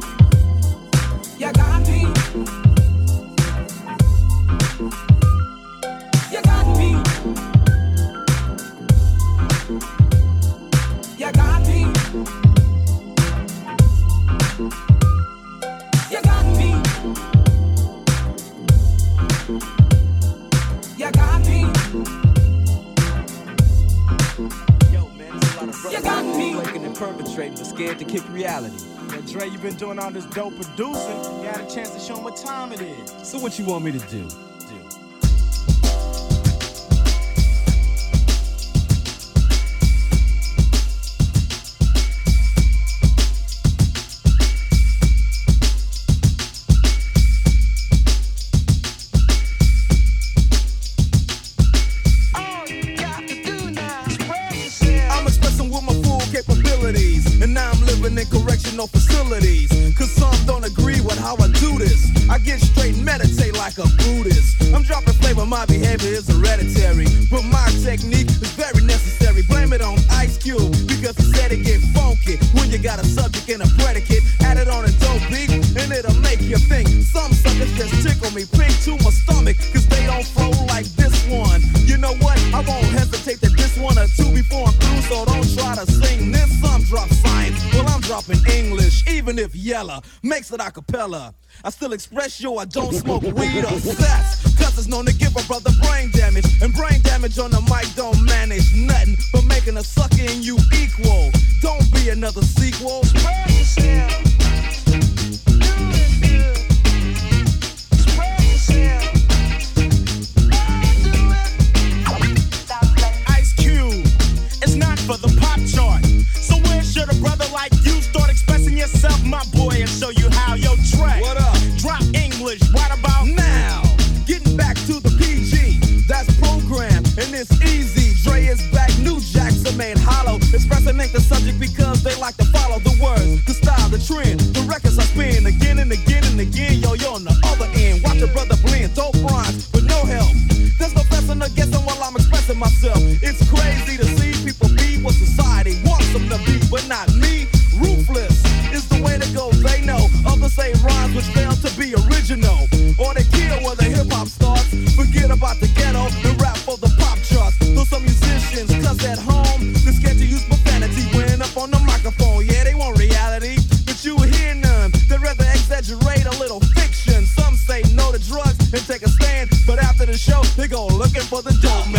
you. doing all this dope producing, You got a chance to show them what time it is. So what you want me to do? express yo, I don't smoke weed or sex. For the dope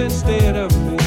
instead of me.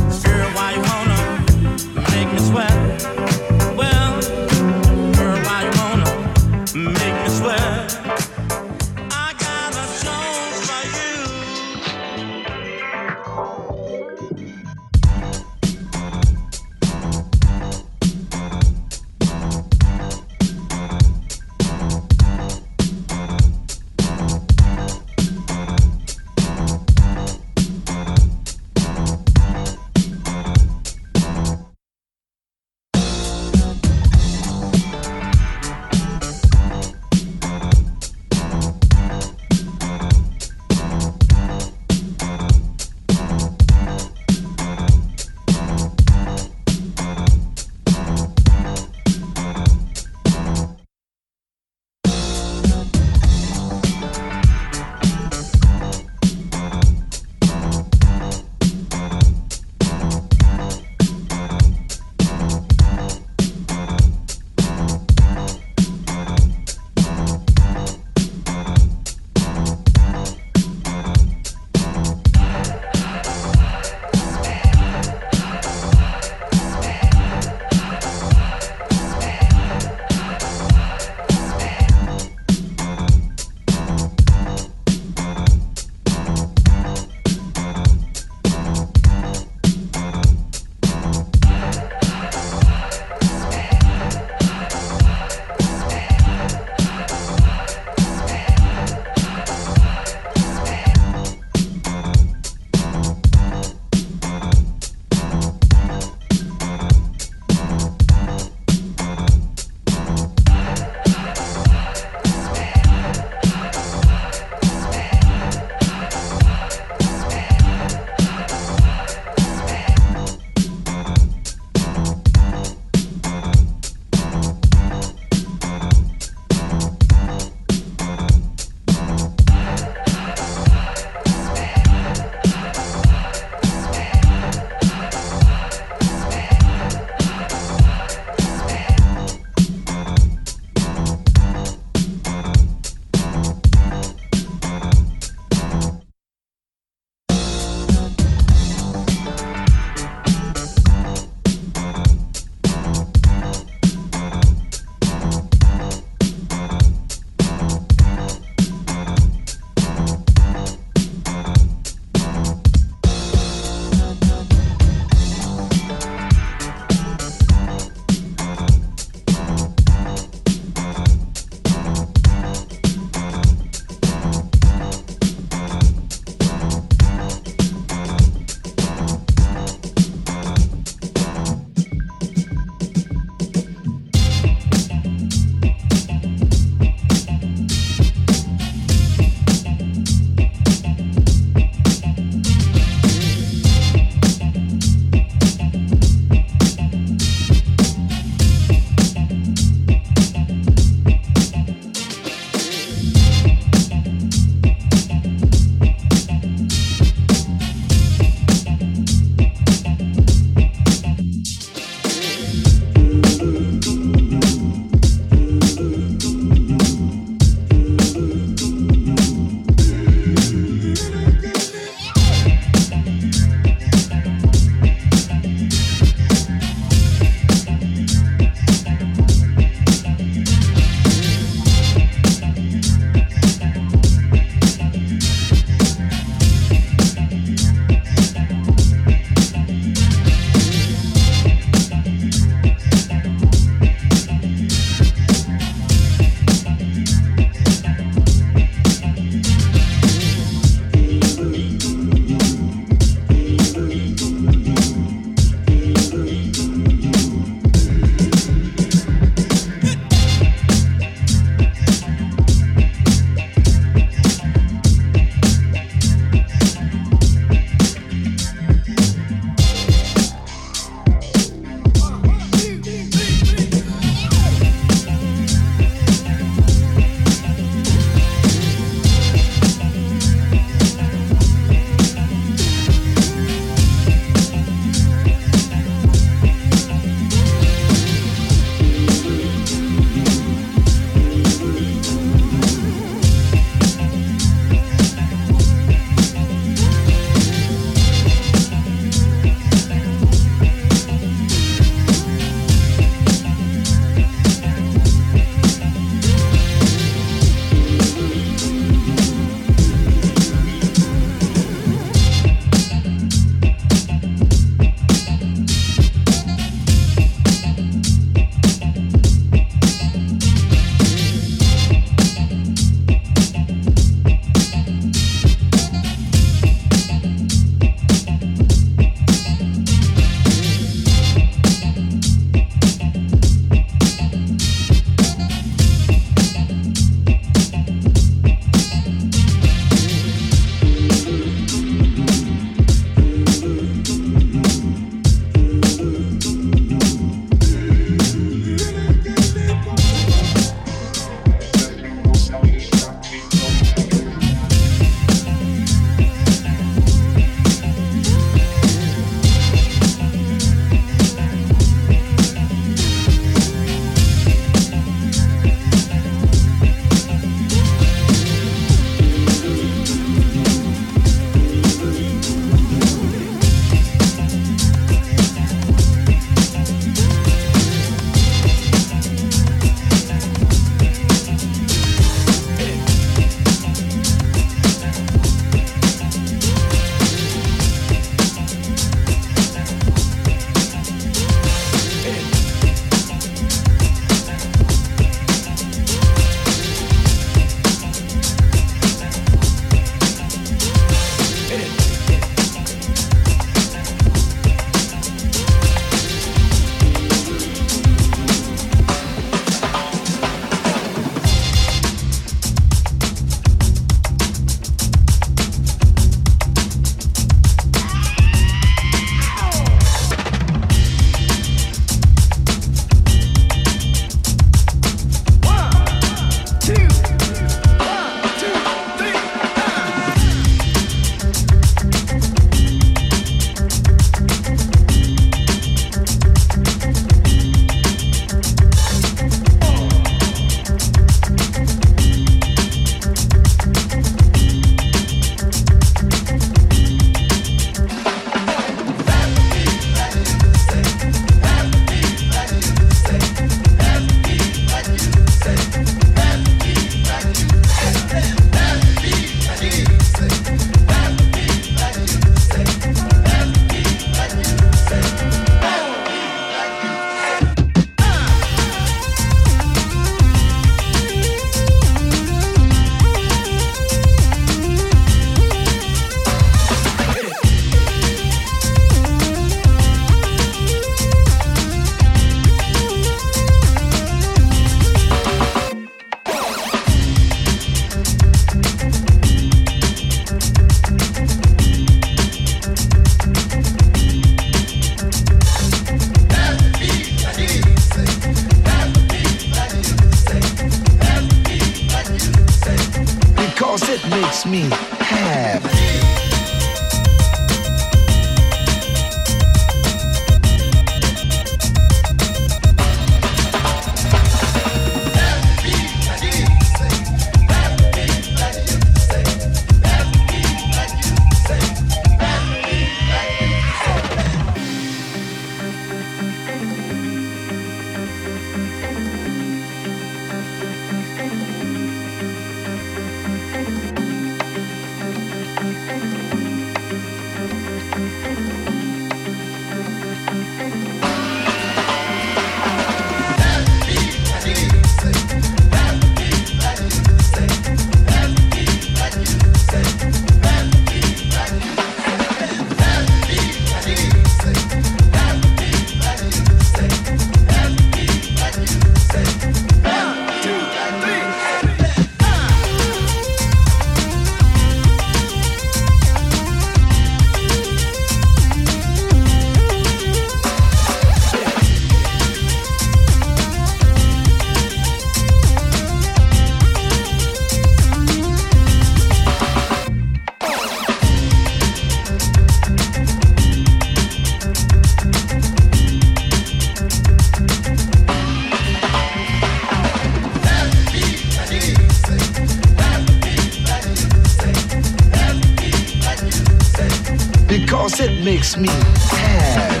Me happy.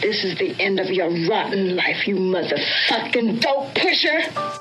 This is the end of your rotten life, you motherfucking dope pusher.